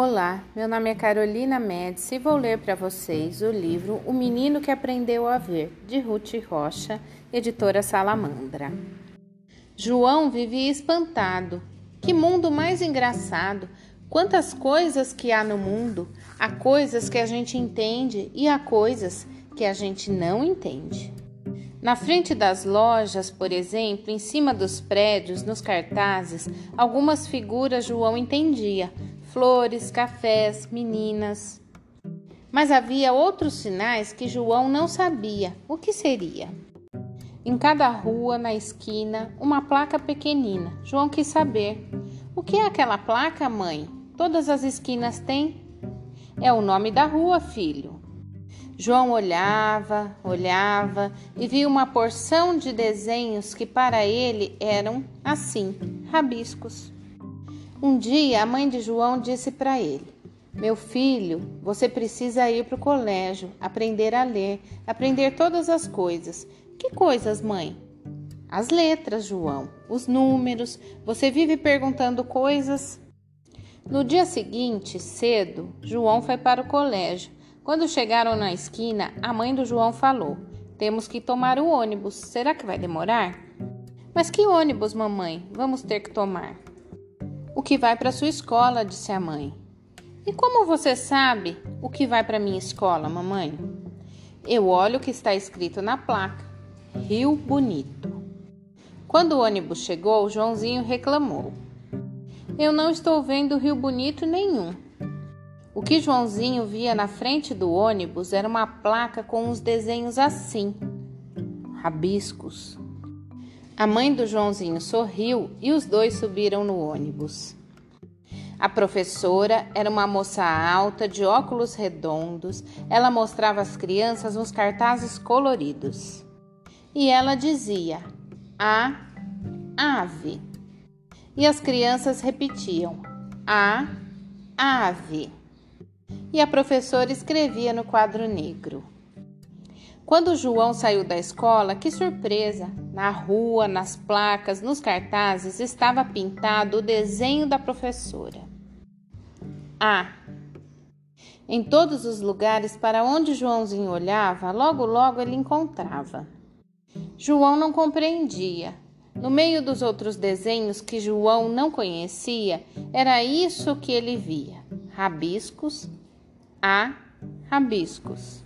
Olá, meu nome é Carolina Médici e vou ler para vocês o livro O Menino que Aprendeu a Ver, de Ruth Rocha, editora Salamandra. João vivia espantado. Que mundo mais engraçado! Quantas coisas que há no mundo! Há coisas que a gente entende e há coisas que a gente não entende. Na frente das lojas, por exemplo, em cima dos prédios, nos cartazes, algumas figuras João entendia flores, cafés, meninas. Mas havia outros sinais que João não sabia o que seria. Em cada rua, na esquina, uma placa pequenina. João quis saber: o que é aquela placa, mãe? Todas as esquinas têm? É o nome da rua, filho. João olhava, olhava e viu uma porção de desenhos que para ele eram assim, rabiscos. Um dia a mãe de João disse para ele: Meu filho, você precisa ir para o colégio, aprender a ler, aprender todas as coisas. Que coisas, mãe? As letras, João, os números. Você vive perguntando coisas. No dia seguinte, cedo, João foi para o colégio. Quando chegaram na esquina, a mãe do João falou: Temos que tomar o ônibus. Será que vai demorar? Mas que ônibus, mamãe? Vamos ter que tomar. O que vai para sua escola, disse a mãe. E como você sabe o que vai para minha escola, mamãe? Eu olho o que está escrito na placa: Rio Bonito. Quando o ônibus chegou, Joãozinho reclamou: Eu não estou vendo Rio Bonito nenhum. O que Joãozinho via na frente do ônibus era uma placa com uns desenhos assim, rabiscos. A mãe do Joãozinho sorriu e os dois subiram no ônibus. A professora era uma moça alta, de óculos redondos. Ela mostrava às crianças uns cartazes coloridos. E ela dizia: A ave. E as crianças repetiam: A ave. E a professora escrevia no quadro negro. Quando João saiu da escola, que surpresa! Na rua, nas placas, nos cartazes estava pintado o desenho da professora. A. Em todos os lugares para onde Joãozinho olhava, logo logo ele encontrava. João não compreendia. No meio dos outros desenhos que João não conhecia, era isso que ele via: rabiscos, a rabiscos.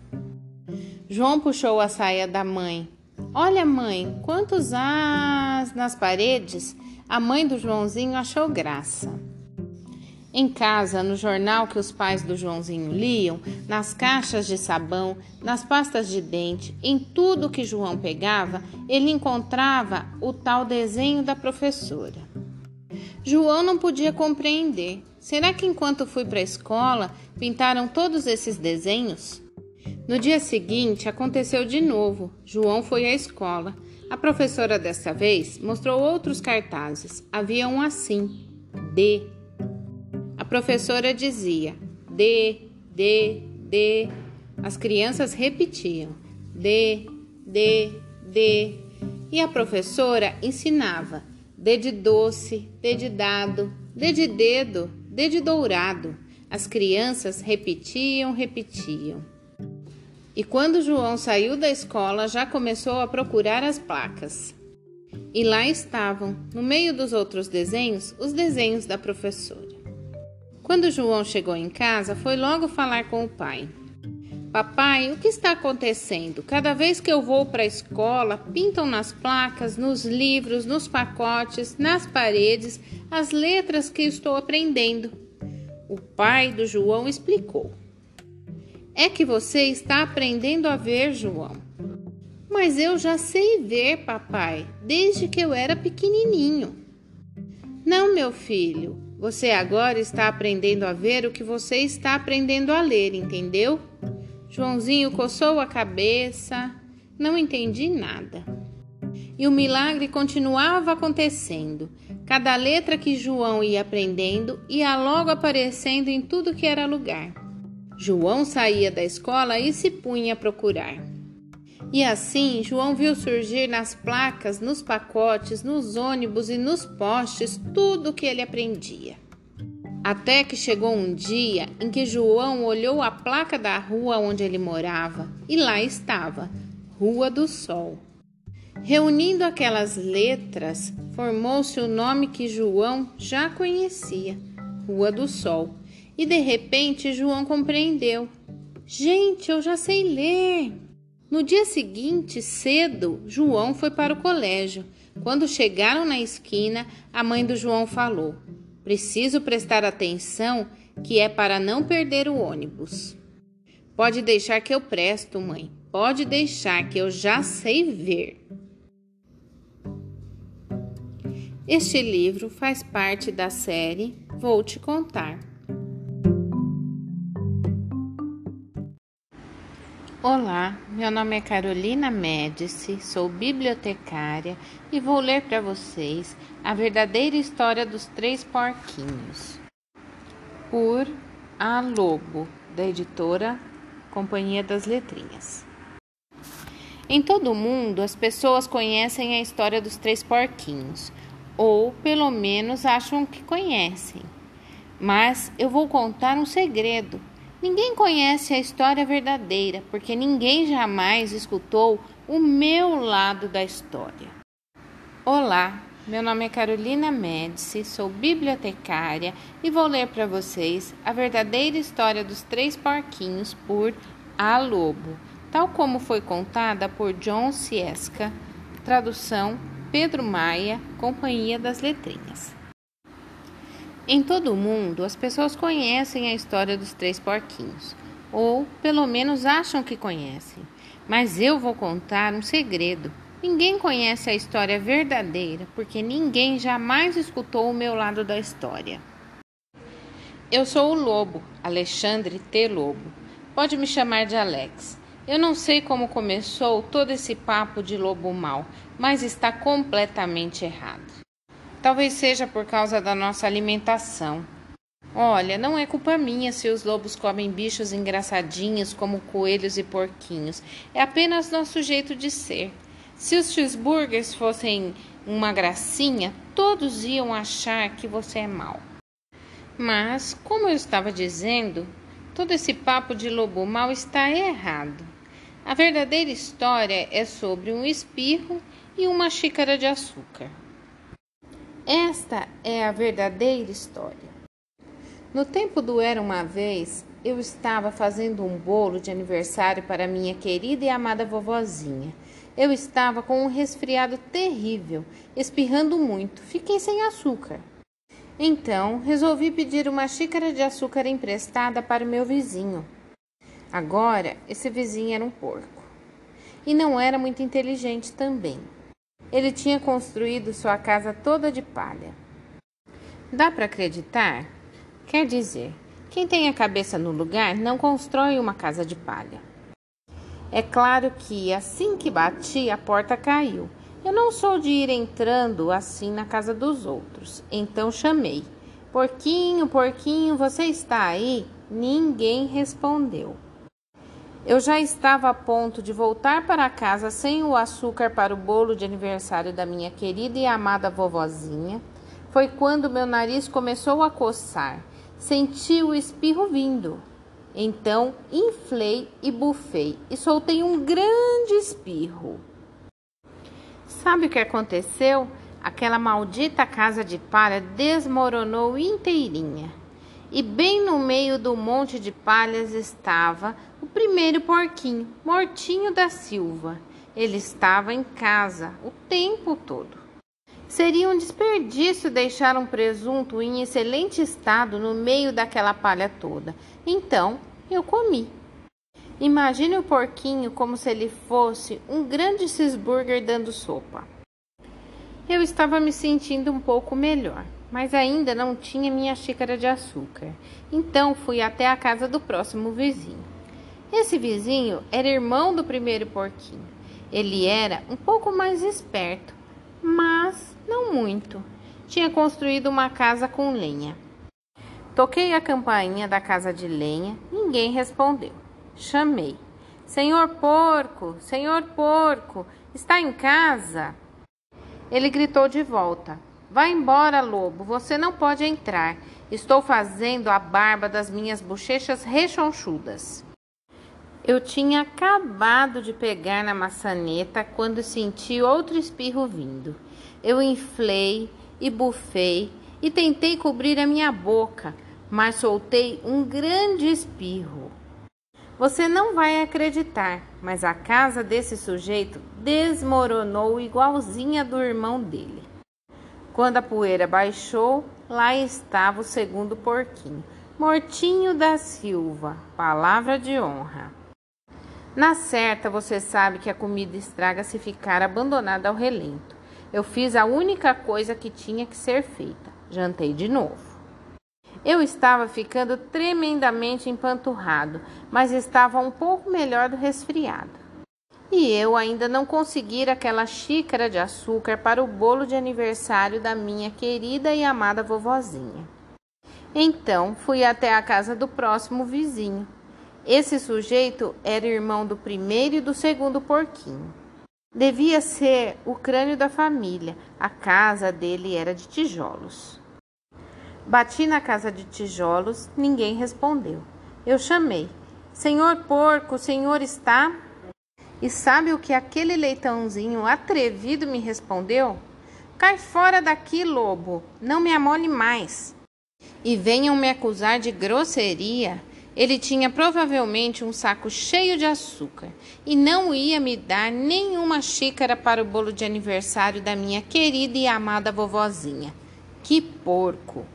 João puxou a saia da mãe. Olha, mãe, quantos as nas paredes! A mãe do Joãozinho achou graça. Em casa, no jornal que os pais do Joãozinho liam, nas caixas de sabão, nas pastas de dente, em tudo que João pegava, ele encontrava o tal desenho da professora. João não podia compreender. Será que enquanto fui para a escola pintaram todos esses desenhos? No dia seguinte, aconteceu de novo. João foi à escola. A professora desta vez mostrou outros cartazes. Havia um assim: D. A professora dizia: D, D, D. As crianças repetiam: D, D, D. E a professora ensinava: D de doce, D de dado, D de dedo, D de dourado. As crianças repetiam, repetiam. E quando João saiu da escola, já começou a procurar as placas. E lá estavam, no meio dos outros desenhos, os desenhos da professora. Quando João chegou em casa, foi logo falar com o pai. Papai, o que está acontecendo? Cada vez que eu vou para a escola, pintam nas placas, nos livros, nos pacotes, nas paredes, as letras que estou aprendendo. O pai do João explicou. É que você está aprendendo a ver, João. Mas eu já sei ver, papai, desde que eu era pequenininho. Não, meu filho, você agora está aprendendo a ver o que você está aprendendo a ler, entendeu? Joãozinho coçou a cabeça, não entendi nada. E o milagre continuava acontecendo. Cada letra que João ia aprendendo ia logo aparecendo em tudo que era lugar. João saía da escola e se punha a procurar. E assim João viu surgir nas placas, nos pacotes, nos ônibus e nos postes tudo o que ele aprendia. Até que chegou um dia em que João olhou a placa da rua onde ele morava e lá estava Rua do Sol. Reunindo aquelas letras, formou-se o nome que João já conhecia, Rua do Sol. E de repente João compreendeu. Gente, eu já sei ler. No dia seguinte, cedo, João foi para o colégio. Quando chegaram na esquina, a mãe do João falou: Preciso prestar atenção que é para não perder o ônibus. Pode deixar que eu presto, mãe. Pode deixar que eu já sei ver. Este livro faz parte da série Vou Te Contar. Olá, meu nome é Carolina Médici, sou bibliotecária e vou ler para vocês a verdadeira história dos três porquinhos. Por A Lobo, da editora Companhia das Letrinhas. Em todo o mundo, as pessoas conhecem a história dos três porquinhos, ou pelo menos acham que conhecem. Mas eu vou contar um segredo Ninguém conhece a história verdadeira, porque ninguém jamais escutou o meu lado da história. Olá, meu nome é Carolina Médici, sou bibliotecária e vou ler para vocês a verdadeira história dos três porquinhos por A Lobo, tal como foi contada por John Ciesca, tradução Pedro Maia, Companhia das Letrinhas. Em todo o mundo, as pessoas conhecem a história dos três porquinhos, ou pelo menos acham que conhecem. Mas eu vou contar um segredo. Ninguém conhece a história verdadeira, porque ninguém jamais escutou o meu lado da história. Eu sou o Lobo, Alexandre T. Lobo. Pode me chamar de Alex. Eu não sei como começou todo esse papo de lobo mau, mas está completamente errado. Talvez seja por causa da nossa alimentação. Olha, não é culpa minha se os lobos comem bichos engraçadinhos como coelhos e porquinhos. É apenas nosso jeito de ser. Se os cheeseburgers fossem uma gracinha, todos iam achar que você é mau. Mas, como eu estava dizendo, todo esse papo de lobo mau está errado. A verdadeira história é sobre um espirro e uma xícara de açúcar. Esta é a verdadeira história. No tempo do Era uma Vez, eu estava fazendo um bolo de aniversário para minha querida e amada vovozinha. Eu estava com um resfriado terrível, espirrando muito, fiquei sem açúcar. Então, resolvi pedir uma xícara de açúcar emprestada para o meu vizinho. Agora, esse vizinho era um porco. E não era muito inteligente também. Ele tinha construído sua casa toda de palha. Dá para acreditar? Quer dizer, quem tem a cabeça no lugar não constrói uma casa de palha. É claro que assim que bati, a porta caiu. Eu não sou de ir entrando assim na casa dos outros. Então chamei: Porquinho, porquinho, você está aí? Ninguém respondeu. Eu já estava a ponto de voltar para casa sem o açúcar para o bolo de aniversário da minha querida e amada vovozinha. Foi quando meu nariz começou a coçar. Senti o espirro vindo. Então inflei e bufei e soltei um grande espirro. Sabe o que aconteceu? Aquela maldita casa de palha desmoronou inteirinha. E bem no meio do monte de palhas estava o primeiro porquinho, Mortinho da Silva. Ele estava em casa o tempo todo. Seria um desperdício deixar um presunto em excelente estado no meio daquela palha toda. Então eu comi. Imagine o porquinho como se ele fosse um grande cheeseburger dando sopa. Eu estava me sentindo um pouco melhor, mas ainda não tinha minha xícara de açúcar. Então fui até a casa do próximo vizinho. Esse vizinho era irmão do primeiro porquinho. Ele era um pouco mais esperto, mas não muito. Tinha construído uma casa com lenha. Toquei a campainha da casa de lenha, ninguém respondeu. Chamei: Senhor porco, senhor porco, está em casa? Ele gritou de volta: Vá embora, lobo, você não pode entrar. Estou fazendo a barba das minhas bochechas rechonchudas. Eu tinha acabado de pegar na maçaneta quando senti outro espirro vindo. Eu inflei e bufei e tentei cobrir a minha boca, mas soltei um grande espirro. Você não vai acreditar, mas a casa desse sujeito desmoronou igualzinha do irmão dele. Quando a poeira baixou, lá estava o segundo porquinho, Mortinho da Silva, palavra de honra. Na certa, você sabe que a comida estraga se ficar abandonada ao relento. Eu fiz a única coisa que tinha que ser feita: jantei de novo. Eu estava ficando tremendamente empanturrado, mas estava um pouco melhor do resfriado. E eu ainda não conseguira aquela xícara de açúcar para o bolo de aniversário da minha querida e amada vovozinha. Então fui até a casa do próximo vizinho. Esse sujeito era irmão do primeiro e do segundo porquinho. Devia ser o crânio da família. A casa dele era de tijolos. Bati na casa de tijolos, ninguém respondeu. Eu chamei: Senhor porco, o senhor está? E sabe o que aquele leitãozinho atrevido me respondeu? Cai fora daqui, lobo, não me amole mais. E venham me acusar de grosseria. Ele tinha provavelmente um saco cheio de açúcar e não ia me dar nenhuma xícara para o bolo de aniversário da minha querida e amada vovozinha. Que porco!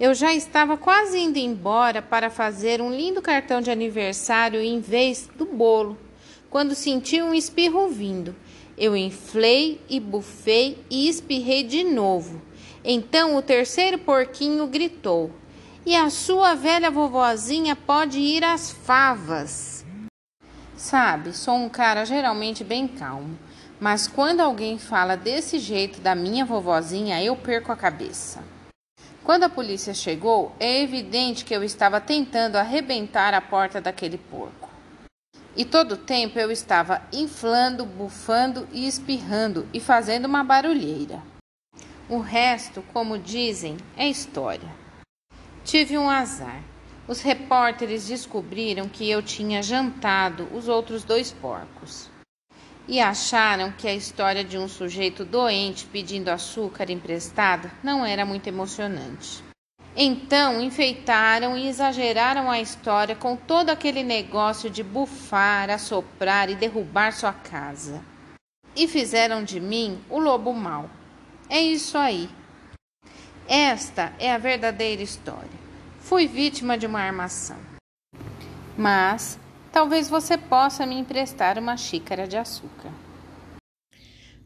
Eu já estava quase indo embora para fazer um lindo cartão de aniversário em vez do bolo, quando senti um espirro vindo. Eu inflei e bufei e espirrei de novo. Então o terceiro porquinho gritou. E a sua velha vovozinha pode ir às favas. Sabe, sou um cara geralmente bem calmo, mas quando alguém fala desse jeito da minha vovozinha, eu perco a cabeça. Quando a polícia chegou, é evidente que eu estava tentando arrebentar a porta daquele porco. E todo o tempo eu estava inflando, bufando e espirrando e fazendo uma barulheira. O resto, como dizem, é história. Tive um azar. Os repórteres descobriram que eu tinha jantado os outros dois porcos e acharam que a história de um sujeito doente pedindo açúcar emprestado não era muito emocionante. Então enfeitaram e exageraram a história com todo aquele negócio de bufar, assoprar e derrubar sua casa. E fizeram de mim o lobo mau. É isso aí. Esta é a verdadeira história. Fui vítima de uma armação. Mas talvez você possa me emprestar uma xícara de açúcar.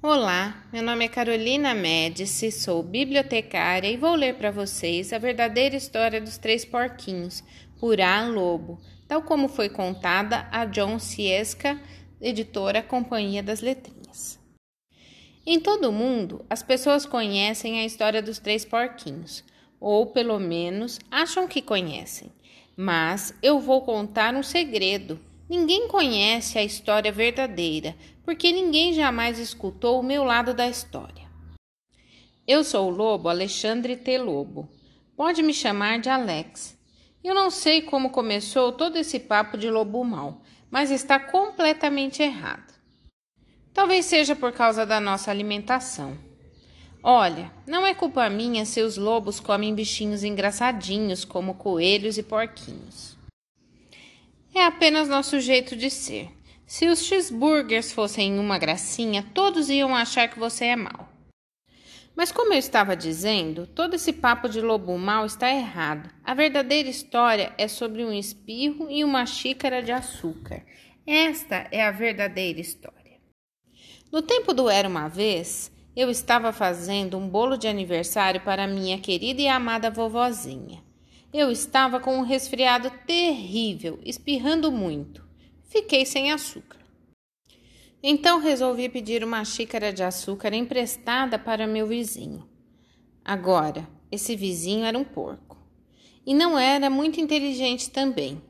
Olá, meu nome é Carolina Médici, sou bibliotecária e vou ler para vocês a verdadeira história dos três porquinhos, por A. Lobo, tal como foi contada a John Ciesca, editora Companhia das Letrinhas. Em todo o mundo, as pessoas conhecem a história dos três porquinhos, ou pelo menos acham que conhecem. Mas eu vou contar um segredo. Ninguém conhece a história verdadeira, porque ninguém jamais escutou o meu lado da história. Eu sou o lobo Alexandre T. Lobo. Pode me chamar de Alex. Eu não sei como começou todo esse papo de lobo mau, mas está completamente errado. Talvez seja por causa da nossa alimentação. Olha, não é culpa minha se os lobos comem bichinhos engraçadinhos como coelhos e porquinhos. É apenas nosso jeito de ser. Se os cheeseburgers fossem uma gracinha, todos iam achar que você é mau. Mas como eu estava dizendo, todo esse papo de lobo mau está errado. A verdadeira história é sobre um espirro e uma xícara de açúcar. Esta é a verdadeira história. No tempo do Era uma Vez, eu estava fazendo um bolo de aniversário para minha querida e amada vovozinha. Eu estava com um resfriado terrível, espirrando muito. Fiquei sem açúcar. Então resolvi pedir uma xícara de açúcar emprestada para meu vizinho. Agora, esse vizinho era um porco. E não era muito inteligente também.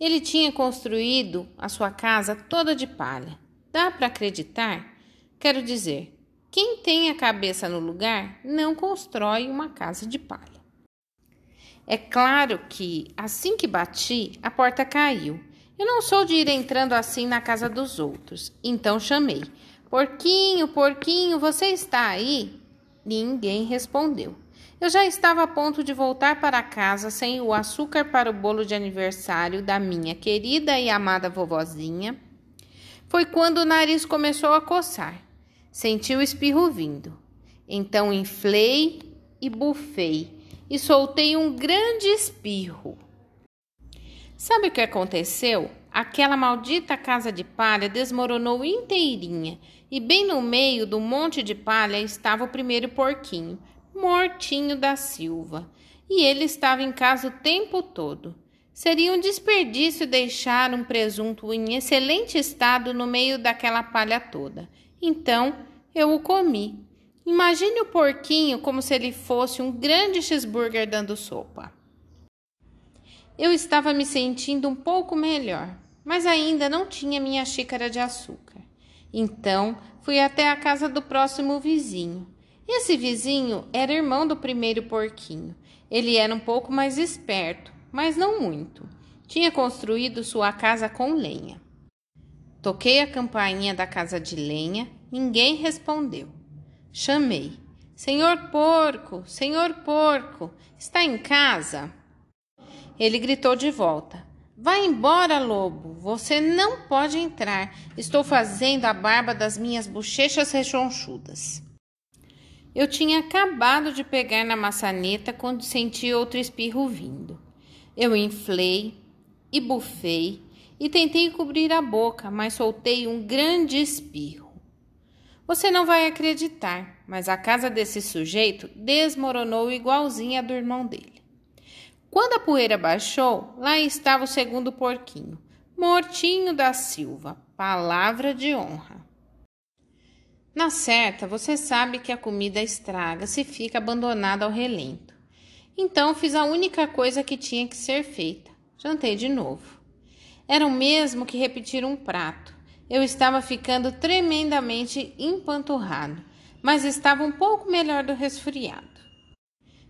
Ele tinha construído a sua casa toda de palha. Dá para acreditar? Quero dizer, quem tem a cabeça no lugar não constrói uma casa de palha. É claro que, assim que bati, a porta caiu. Eu não sou de ir entrando assim na casa dos outros, então chamei: Porquinho, porquinho, você está aí? Ninguém respondeu. Eu já estava a ponto de voltar para casa sem o açúcar para o bolo de aniversário da minha querida e amada vovozinha. Foi quando o nariz começou a coçar. Senti o espirro vindo. Então inflei e bufei e soltei um grande espirro. Sabe o que aconteceu? Aquela maldita casa de palha desmoronou inteirinha e bem no meio do monte de palha estava o primeiro porquinho, Mortinho da Silva, e ele estava em casa o tempo todo. Seria um desperdício deixar um presunto em excelente estado no meio daquela palha toda. Então eu o comi. Imagine o porquinho como se ele fosse um grande cheeseburger dando sopa. Eu estava me sentindo um pouco melhor, mas ainda não tinha minha xícara de açúcar. Então fui até a casa do próximo vizinho esse vizinho era irmão do primeiro porquinho. Ele era um pouco mais esperto, mas não muito. Tinha construído sua casa com lenha. Toquei a campainha da casa de lenha, ninguém respondeu. Chamei: Senhor porco, senhor porco, está em casa? Ele gritou de volta: Vá embora, lobo, você não pode entrar. Estou fazendo a barba das minhas bochechas rechonchudas. Eu tinha acabado de pegar na maçaneta quando senti outro espirro vindo. Eu inflei e bufei e tentei cobrir a boca, mas soltei um grande espirro. Você não vai acreditar, mas a casa desse sujeito desmoronou igualzinha a do irmão dele. Quando a poeira baixou, lá estava o segundo porquinho, Mortinho da Silva, palavra de honra. Na certa, você sabe que a comida estraga se fica abandonada ao relento. Então fiz a única coisa que tinha que ser feita. Jantei de novo. Era o mesmo que repetir um prato. Eu estava ficando tremendamente empanturrado, mas estava um pouco melhor do resfriado.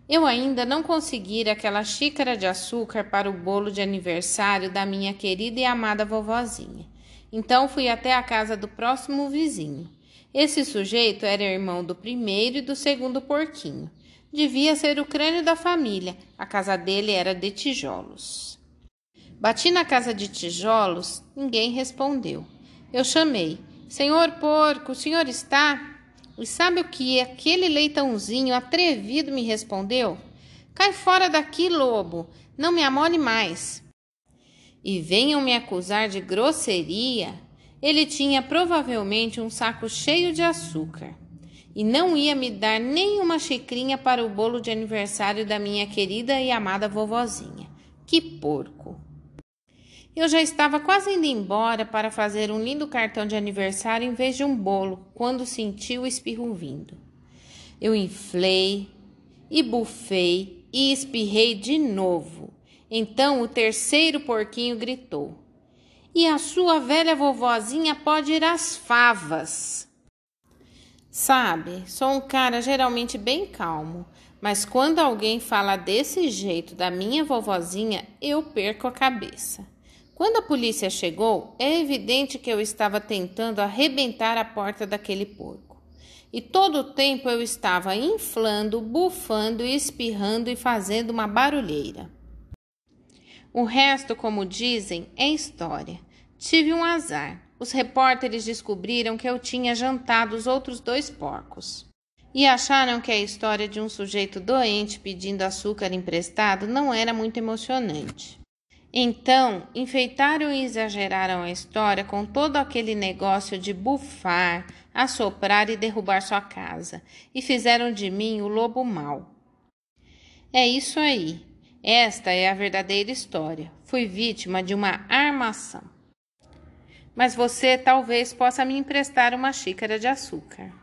Eu ainda não conseguira aquela xícara de açúcar para o bolo de aniversário da minha querida e amada vovozinha. Então fui até a casa do próximo vizinho. Esse sujeito era irmão do primeiro e do segundo porquinho. Devia ser o crânio da família. A casa dele era de tijolos. Bati na casa de tijolos, ninguém respondeu. Eu chamei: Senhor porco, o senhor está? E sabe o que aquele leitãozinho atrevido me respondeu? Cai fora daqui, lobo, não me amole mais. E venham me acusar de grosseria ele tinha provavelmente um saco cheio de açúcar e não ia me dar nem uma xicrinha para o bolo de aniversário da minha querida e amada vovozinha. Que porco! Eu já estava quase indo embora para fazer um lindo cartão de aniversário em vez de um bolo, quando senti o espirro vindo. Eu inflei e bufei e espirrei de novo. Então o terceiro porquinho gritou: e a sua velha vovozinha pode ir às favas. Sabe, sou um cara geralmente bem calmo, mas quando alguém fala desse jeito da minha vovozinha, eu perco a cabeça. Quando a polícia chegou, é evidente que eu estava tentando arrebentar a porta daquele porco. E todo o tempo eu estava inflando, bufando, espirrando e fazendo uma barulheira. O resto, como dizem, é história. Tive um azar. Os repórteres descobriram que eu tinha jantado os outros dois porcos. E acharam que a história de um sujeito doente pedindo açúcar emprestado não era muito emocionante. Então, enfeitaram e exageraram a história com todo aquele negócio de bufar, assoprar e derrubar sua casa, e fizeram de mim o lobo mau. É isso aí. Esta é a verdadeira história. Fui vítima de uma armação. Mas você talvez possa me emprestar uma xícara de açúcar.